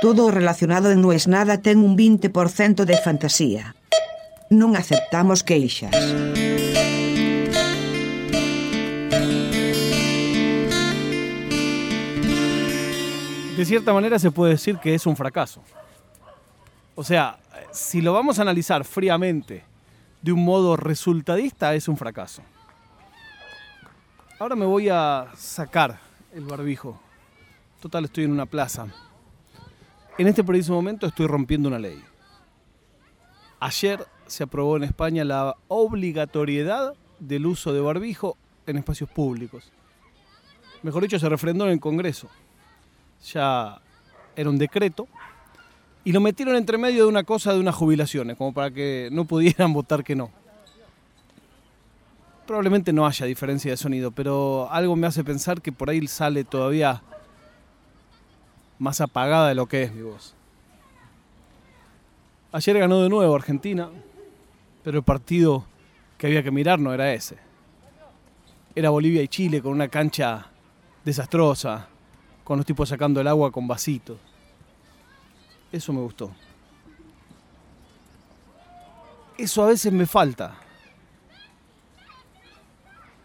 Todo relacionado en nada ten un 20% de fantasía. Non aceptamos queixas. De cierta manera se puede decir que es un fracaso. O sea, si lo vamos a analizar fríamente de un modo resultadista, es un fracaso. Ahora me voy a sacar el barbijo. Total, estoy en una plaza. En este preciso momento estoy rompiendo una ley. Ayer se aprobó en España la obligatoriedad del uso de barbijo en espacios públicos. Mejor dicho, se refrendó en el Congreso. Ya era un decreto y lo metieron entre medio de una cosa de unas jubilaciones, como para que no pudieran votar que no. Probablemente no haya diferencia de sonido, pero algo me hace pensar que por ahí sale todavía más apagada de lo que es mi voz. Ayer ganó de nuevo Argentina, pero el partido que había que mirar no era ese. Era Bolivia y Chile con una cancha desastrosa, con los tipos sacando el agua con vasitos. Eso me gustó. Eso a veces me falta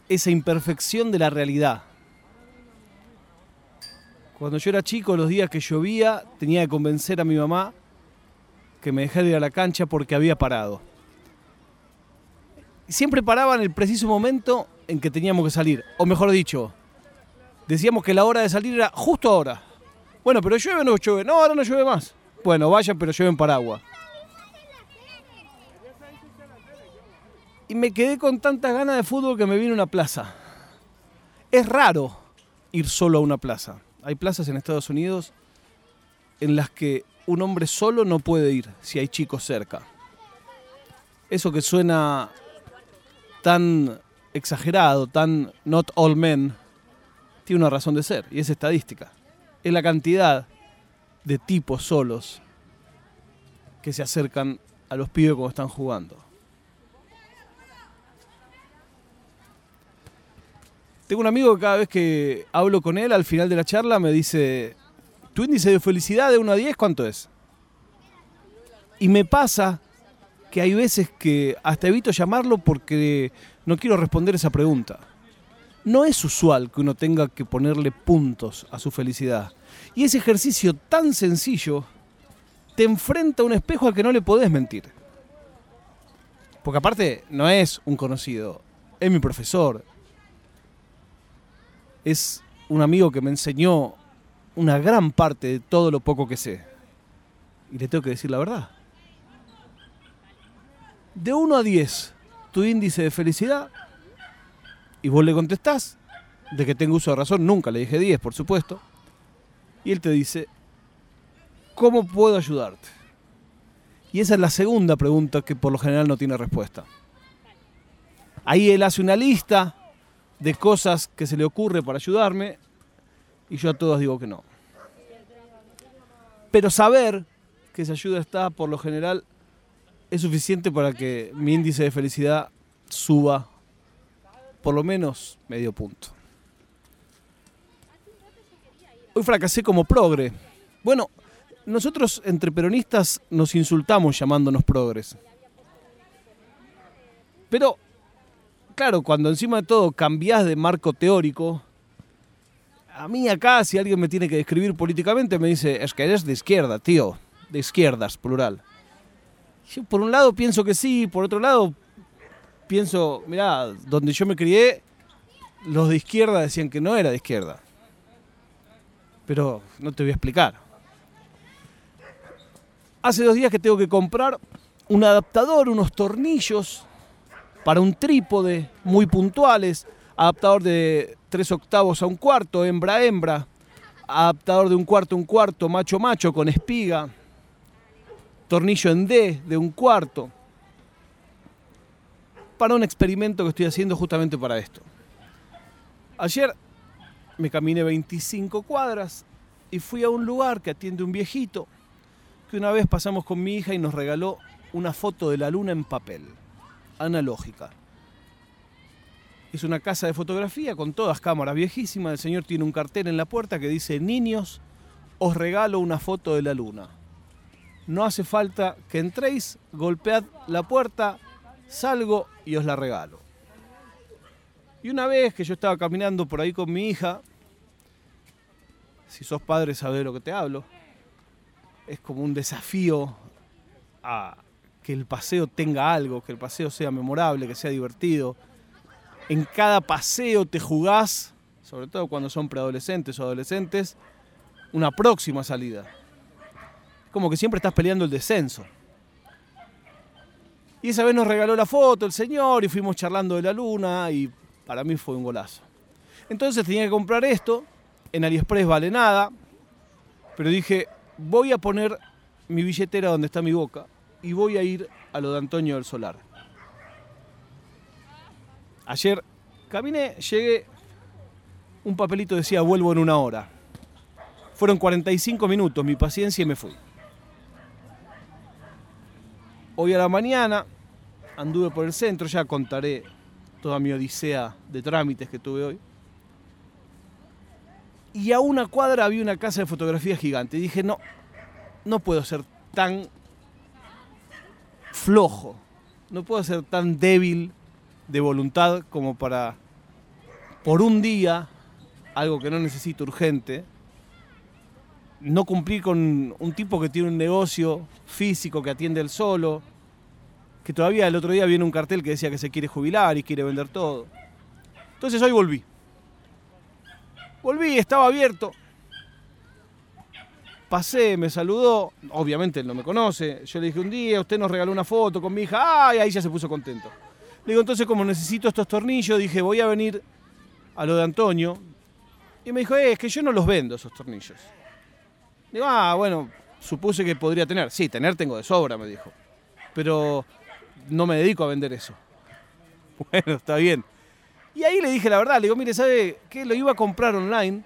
esa imperfección de la realidad. Cuando yo era chico, los días que llovía, tenía que convencer a mi mamá que me dejara ir a la cancha porque había parado. Siempre paraba en el preciso momento en que teníamos que salir. O mejor dicho, decíamos que la hora de salir era justo ahora. Bueno, pero llueve o no llueve. No, ahora no llueve más. Bueno, vayan, pero llueven paraguas. y me quedé con tantas ganas de fútbol que me vine a una plaza. Es raro ir solo a una plaza. Hay plazas en Estados Unidos en las que un hombre solo no puede ir si hay chicos cerca. Eso que suena tan exagerado, tan not all men, tiene una razón de ser y es estadística. Es la cantidad de tipos solos que se acercan a los pibes cuando están jugando. Tengo un amigo que cada vez que hablo con él, al final de la charla, me dice, ¿tu índice de felicidad de 1 a 10 cuánto es? Y me pasa que hay veces que hasta evito llamarlo porque no quiero responder esa pregunta. No es usual que uno tenga que ponerle puntos a su felicidad. Y ese ejercicio tan sencillo te enfrenta a un espejo al que no le podés mentir. Porque aparte no es un conocido, es mi profesor, es un amigo que me enseñó una gran parte de todo lo poco que sé. Y le tengo que decir la verdad. De 1 a 10, tu índice de felicidad, y vos le contestás, de que tengo uso de razón, nunca le dije 10, por supuesto, y él te dice, ¿cómo puedo ayudarte? Y esa es la segunda pregunta que por lo general no tiene respuesta. Ahí él hace una lista de cosas que se le ocurre para ayudarme y yo a todos digo que no. Pero saber que esa ayuda está por lo general es suficiente para que mi índice de felicidad suba por lo menos medio punto. Hoy fracasé como progre. Bueno, nosotros entre peronistas nos insultamos llamándonos progres. Pero claro, cuando encima de todo cambiás de marco teórico, a mí acá, si alguien me tiene que describir políticamente, me dice, es que eres de izquierda, tío, de izquierdas, plural. Yo por un lado pienso que sí, por otro lado pienso, mirá, donde yo me crié, los de izquierda decían que no era de izquierda. Pero no te voy a explicar. Hace dos días que tengo que comprar un adaptador, unos tornillos para un trípode muy puntuales, adaptador de tres octavos a un cuarto, hembra hembra, adaptador de un cuarto a un cuarto, macho macho con espiga, tornillo en D de un cuarto, para un experimento que estoy haciendo justamente para esto. Ayer me caminé 25 cuadras y fui a un lugar que atiende un viejito que una vez pasamos con mi hija y nos regaló una foto de la luna en papel analógica. Es una casa de fotografía con todas cámaras viejísimas. El señor tiene un cartel en la puerta que dice niños os regalo una foto de la luna. No hace falta que entréis, golpead la puerta, salgo y os la regalo. Y una vez que yo estaba caminando por ahí con mi hija, si sos padre sabés de lo que te hablo, es como un desafío a que el paseo tenga algo, que el paseo sea memorable, que sea divertido. En cada paseo te jugás, sobre todo cuando son preadolescentes o adolescentes, una próxima salida. Como que siempre estás peleando el descenso. Y esa vez nos regaló la foto el señor y fuimos charlando de la luna y para mí fue un golazo. Entonces tenía que comprar esto, en AliExpress vale nada, pero dije, voy a poner mi billetera donde está mi boca y voy a ir a lo de Antonio del Solar. Ayer caminé, llegué, un papelito decía vuelvo en una hora. Fueron 45 minutos, mi paciencia y me fui. Hoy a la mañana anduve por el centro, ya contaré toda mi odisea de trámites que tuve hoy. Y a una cuadra había una casa de fotografía gigante. Y dije, no, no puedo ser tan flojo, no puedo ser tan débil de voluntad como para, por un día, algo que no necesito urgente, no cumplir con un tipo que tiene un negocio físico que atiende él solo, que todavía el otro día viene un cartel que decía que se quiere jubilar y quiere vender todo. Entonces hoy volví. Volví, estaba abierto. Pasé, me saludó. Obviamente él no me conoce. Yo le dije un día, usted nos regaló una foto con mi hija. ¡Ay! Ahí ya se puso contento. Le digo, entonces como necesito estos tornillos, dije, voy a venir a lo de Antonio. Y me dijo, eh, es que yo no los vendo esos tornillos. Digo, ah, bueno, supuse que podría tener. Sí, tener tengo de sobra, me dijo. Pero no me dedico a vender eso. Bueno, está bien. Y ahí le dije la verdad, le digo, mire, ¿sabe qué? Lo iba a comprar online,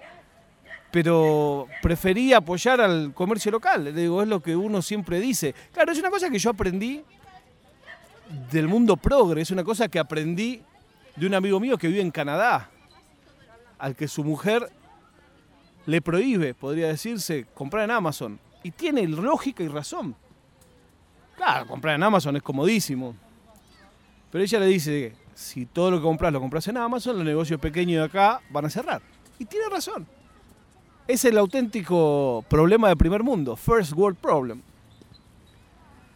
pero prefería apoyar al comercio local. Digo, es lo que uno siempre dice. Claro, es una cosa que yo aprendí del mundo progre, es una cosa que aprendí de un amigo mío que vive en Canadá, al que su mujer le prohíbe, podría decirse, comprar en Amazon. Y tiene lógica y razón. Claro, comprar en Amazon es comodísimo. Pero ella le dice si todo lo que compras lo compras en Amazon, los negocios pequeños de acá van a cerrar. Y tiene razón. Es el auténtico problema del primer mundo, first world problem.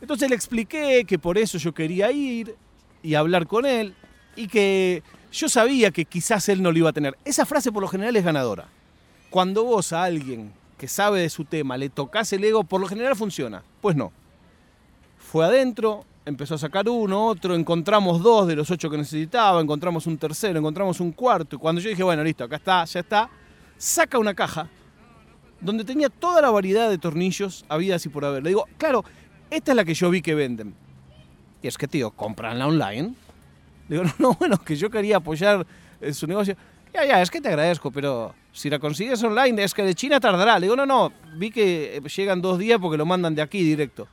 Entonces le expliqué que por eso yo quería ir y hablar con él y que yo sabía que quizás él no lo iba a tener. Esa frase por lo general es ganadora. Cuando vos a alguien que sabe de su tema le tocas el ego, por lo general funciona. Pues no. Fue adentro, empezó a sacar uno, otro, encontramos dos de los ocho que necesitaba, encontramos un tercero, encontramos un cuarto. Y cuando yo dije, bueno, listo, acá está, ya está, saca una caja donde tenía toda la variedad de tornillos habidas y por haber. Le digo, claro, esta es la que yo vi que venden. Y es que, tío, compranla online. Le digo, no, no, bueno, que yo quería apoyar eh, su negocio. Ya, ya, es que te agradezco, pero si la consigues online, es que de China tardará. Le digo, no, no, vi que eh, llegan dos días porque lo mandan de aquí directo.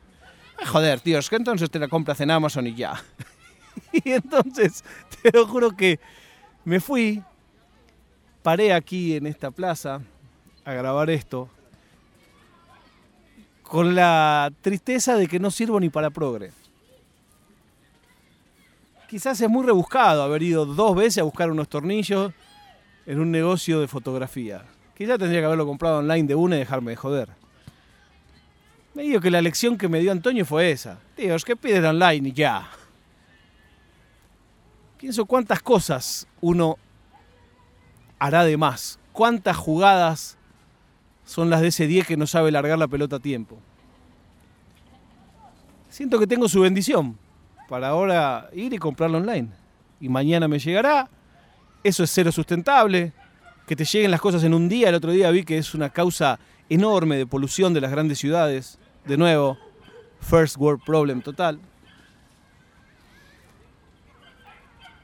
Joder, tío, es que entonces te la compras en Amazon y ya. y entonces, te lo juro que me fui, paré aquí en esta plaza a grabar esto, con la tristeza de que no sirvo ni para progre. Quizás es muy rebuscado haber ido dos veces a buscar unos tornillos en un negocio de fotografía. Quizás tendría que haberlo comprado online de una y dejarme de joder. Me digo que la lección que me dio Antonio fue esa. Tíos, que piden online y ya. Pienso cuántas cosas uno hará de más. Cuántas jugadas son las de ese 10 que no sabe largar la pelota a tiempo. Siento que tengo su bendición para ahora ir y comprarlo online. Y mañana me llegará. Eso es cero sustentable. Que te lleguen las cosas en un día. El otro día vi que es una causa enorme de polución de las grandes ciudades de nuevo, first world problem total.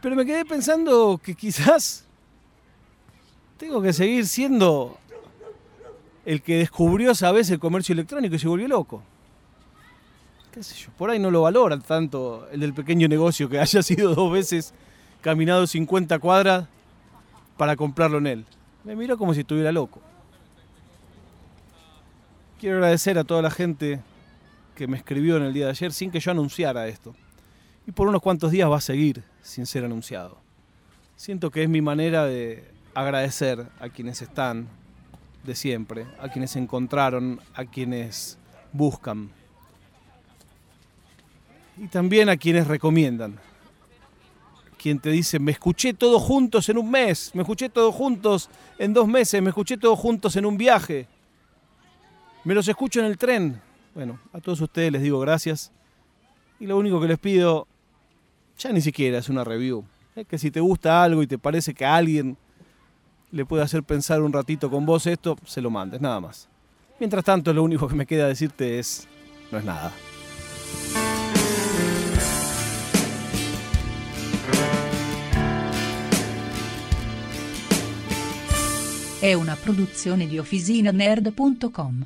Pero me quedé pensando que quizás tengo que seguir siendo el que descubrió esa vez el comercio electrónico y se volvió loco. ¿Qué sé yo? Por ahí no lo valoran tanto el del pequeño negocio que haya sido dos veces caminado 50 cuadras para comprarlo en él. Me miró como si estuviera loco. Quiero agradecer a toda la gente que me escribió en el día de ayer sin que yo anunciara esto. Y por unos cuantos días va a seguir sin ser anunciado. Siento que es mi manera de agradecer a quienes están de siempre, a quienes encontraron, a quienes buscan. Y también a quienes recomiendan. Quien te dice, me escuché todos juntos en un mes, me escuché todos juntos en dos meses, me escuché todos juntos en un viaje, me los escucho en el tren. Bueno, a todos ustedes les digo gracias. Y lo único que les pido, ya ni siquiera es una review. Es que si te gusta algo y te parece que alguien le puede hacer pensar un ratito con vos esto, se lo mandes, nada más. Mientras tanto, lo único que me queda decirte es, no es nada. È una produzione di OfficinaNerd.com.